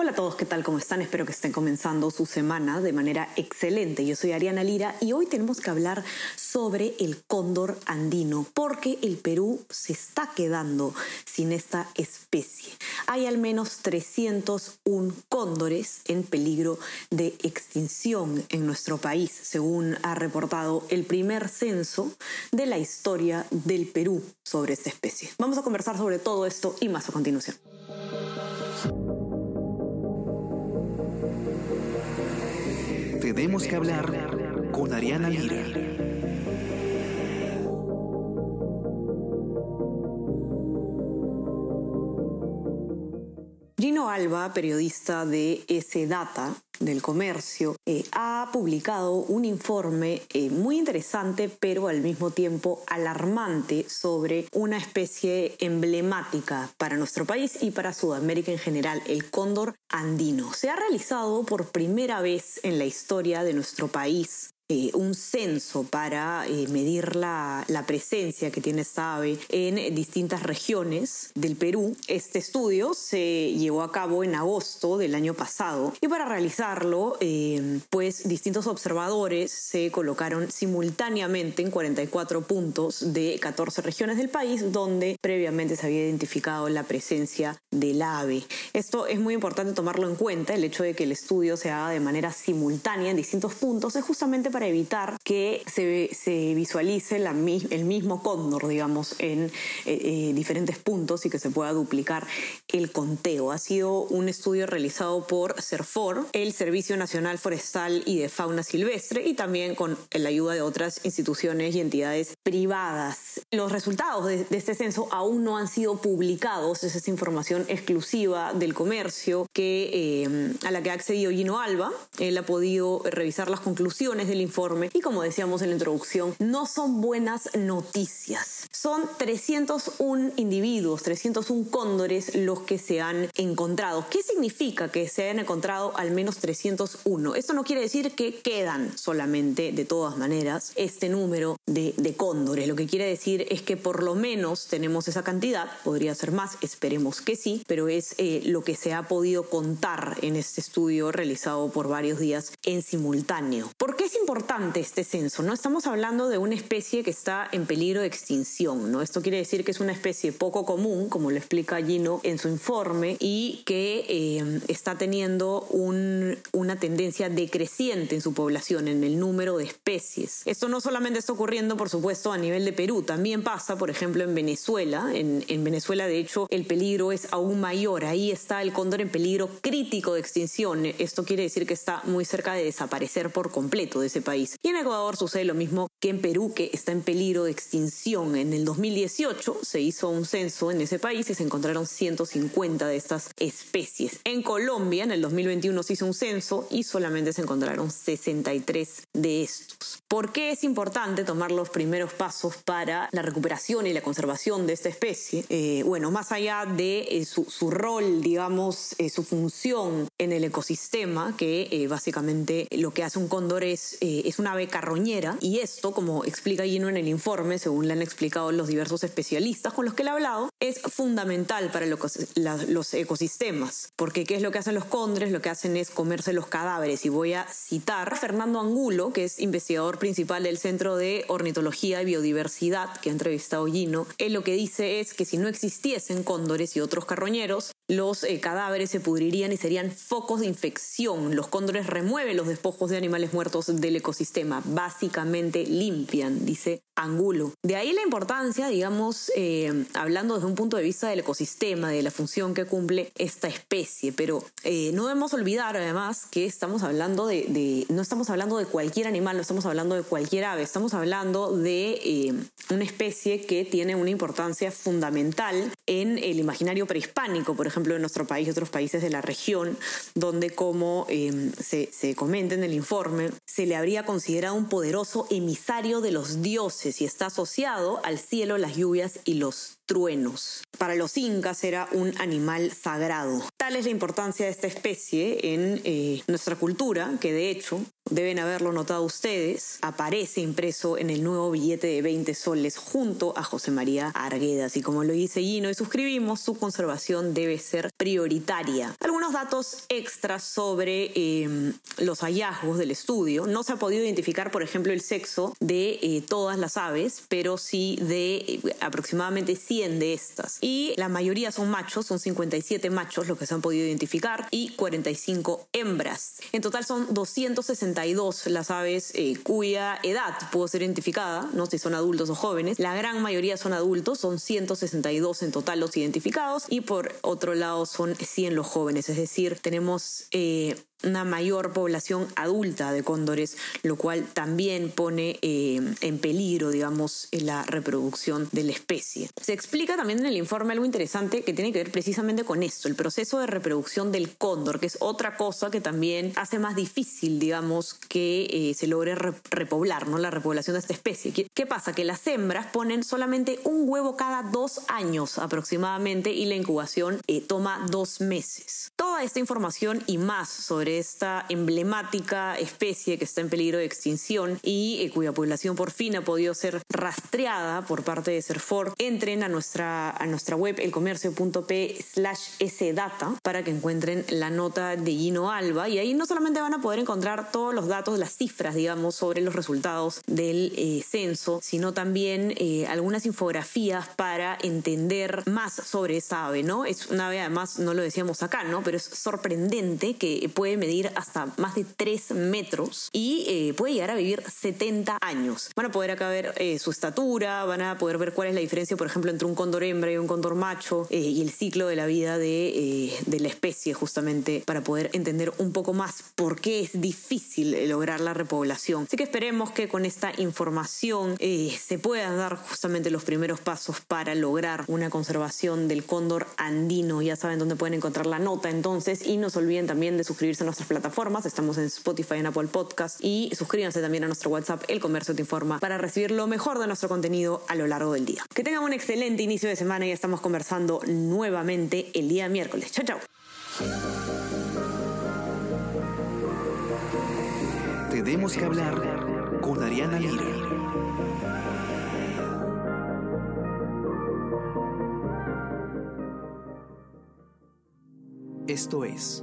Hola a todos, ¿qué tal? ¿Cómo están? Espero que estén comenzando su semana de manera excelente. Yo soy Ariana Lira y hoy tenemos que hablar sobre el cóndor andino, porque el Perú se está quedando sin esta especie. Hay al menos 301 cóndores en peligro de extinción en nuestro país, según ha reportado el primer censo de la historia del Perú sobre esta especie. Vamos a conversar sobre todo esto y más a continuación. Tenemos que hablar con Ariana Lira. Gino Alba, periodista de S Data, del Comercio, eh, ha publicado un informe eh, muy interesante, pero al mismo tiempo alarmante, sobre una especie emblemática para nuestro país y para Sudamérica en general, el cóndor andino. Se ha realizado por primera vez en la historia de nuestro país eh, un censo para eh, medir la, presencia que tiene esta ave en distintas regiones del Perú. Este estudio se llevó a cabo en agosto del año pasado y para realizarlo, eh, pues distintos observadores se colocaron simultáneamente en 44 puntos de 14 regiones del país donde previamente se había identificado la presencia del ave. Esto es muy importante tomarlo en cuenta, el hecho de que el estudio se haga de manera simultánea en distintos puntos es justamente para para evitar que se, se visualice la, el mismo cóndor, digamos, en eh, eh, diferentes puntos y que se pueda duplicar el conteo. Ha sido un estudio realizado por CERFOR, el Servicio Nacional Forestal y de Fauna Silvestre, y también con la ayuda de otras instituciones y entidades privadas. Los resultados de, este censo aún no han sido publicados, es esa información exclusiva del comercio que, eh, a la que ha accedido Gino Alba. Él ha podido revisar las conclusiones del informe y como decíamos en la introducción, no son buenas noticias. Son 301 individuos, 301 cóndores los que se han encontrado. ¿Qué significa que se hayan encontrado al menos 301? Esto no quiere decir que quedan solamente, de todas maneras, este número de, cóndores. Lo que quiere decir es que por lo menos tenemos esa cantidad, podría ser más, esperemos que sí, pero es eh, lo que se ha podido contar en este estudio realizado por varios días en simultáneo. ¿Por qué es importante? importante este censo, ¿no? Estamos hablando de una especie que está en peligro de extinción, ¿no? Esto quiere decir que es una especie poco común, como lo explica Gino en su informe, y que eh, está teniendo una tendencia decreciente en su población, en el número de especies. Esto no solamente está ocurriendo, por supuesto, a nivel de Perú, también pasa, por ejemplo, en Venezuela. En, en Venezuela, de hecho, el peligro es aún mayor. Ahí está el cóndor en peligro crítico de extinción. Esto quiere decir que está muy cerca de desaparecer por completo de ese país. Y en Ecuador sucede lo mismo que en Perú, que está en peligro de extinción. En 2018 se hizo un censo en ese país y se encontraron 150 de estas especies. En Colombia, en el 2021 se hizo un censo y solamente se encontraron 63 de estos. ¿Por qué es importante tomar los primeros pasos para la recuperación y la conservación de esta especie? Eh, bueno, más allá de eh, su, rol, digamos, eh, su función en el ecosistema, que básicamente lo que hace un cóndor es es una ave carroñera y esto, como explica Gino en el informe, según le han explicado los diversos especialistas con los que él ha hablado, es fundamental para los ecosistemas. Porque ¿qué es lo que hacen los cóndores? Lo que hacen es comerse los cadáveres. Y voy a citar a Fernando Angulo, que es investigador principal del Centro de Ornitología y Biodiversidad, que ha entrevistado Gino. Él lo que dice es que si no existiesen cóndores y otros carroñeros, los eh, cadáveres se pudrirían y serían focos de infección. Los cóndores remueven los despojos de animales muertos del ecosistema, básicamente limpian, dice Angulo. De ahí la importancia, digamos, eh, hablando desde un punto de vista del ecosistema, de la función que cumple esta especie, pero eh, no debemos olvidar además que estamos hablando de, no estamos hablando de cualquier animal, no estamos hablando de cualquier ave, estamos hablando de una especie que tiene una importancia fundamental en el imaginario prehispánico, por ejemplo, en nuestro país y otros países de la región, donde, como se, se comenta en el informe, se le habría considerado un poderoso emisario de los dioses y está asociado al cielo, las lluvias y los truenos. Para los incas era un animal sagrado. Tal es la importancia de esta especie en eh, nuestra cultura, que de hecho deben haberlo notado ustedes, aparece impreso en el nuevo billete de 20 soles junto a José María Arguedas. Y como lo dice Gino y suscribimos, su conservación debe ser prioritaria. Algunos datos extras sobre em, los hallazgos del estudio. No se ha podido identificar, por ejemplo, el sexo de eh, todas las aves, pero sí de eh, aproximadamente 100 de estas. Y la mayoría son machos, son 57 machos los que se han podido identificar y 45 hembras. En total son 262 las aves cuya edad pudo ser identificada, no si son adultos o jóvenes. La gran mayoría son adultos, son 162 en total los identificados y por otro lado son 100 los jóvenes, es decir, tenemos eh, una mayor población adulta de cóndores, lo cual también pone eh, en peligro, digamos, la reproducción de la especie. Se explica también en el informe algo interesante que tiene que ver precisamente con esto, el proceso de reproducción del cóndor, que es otra cosa que también hace más difícil, digamos, que eh, se logre repoblar, ¿no? La repoblación de esta especie. ¿Qué, pasa? Que las hembras ponen solamente un huevo cada dos años aproximadamente y la incubación eh, toma dos meses. Toda esta información y más sobre esta emblemática especie que está en peligro de extinción y eh, cuya población por fin ha podido ser rastreada por parte de Serfor, entren a nuestra, a nuestra web elcomercio.p slash sdata para que encuentren la nota de Gino Alba y ahí no solamente van a poder encontrar todos los datos, las cifras, digamos, sobre los resultados del eh, censo, sino también eh, algunas infografías para entender más sobre esa ave, ¿no? Es una ave, además, no lo decíamos acá, ¿no? Pero es sorprendente que puede medir hasta más de 3 metros y eh, puede llegar a vivir 70 años. Van a poder acá ver eh, su estatura, van a poder ver cuál es la diferencia, por ejemplo, entre un cóndor hembra y un cóndor macho eh, y el ciclo de la vida de, de, la especie, justamente para poder entender un poco más por qué es difícil lograr la repoblación. Así que esperemos que con esta información se puedan dar justamente los primeros pasos para lograr una conservación del cóndor andino. Ya saben dónde pueden encontrar la nota entonces y no se olviden también de suscribirse nuestras plataformas. Estamos en Spotify, en Apple Podcast y suscríbanse también a nuestro WhatsApp, El Comercio Te Informa, para recibir lo mejor de nuestro contenido a lo largo del día. Que tengan un excelente inicio de semana y estamos conversando nuevamente el día miércoles. Chao, chao. Tenemos que hablar con Ariana Lira. Esto es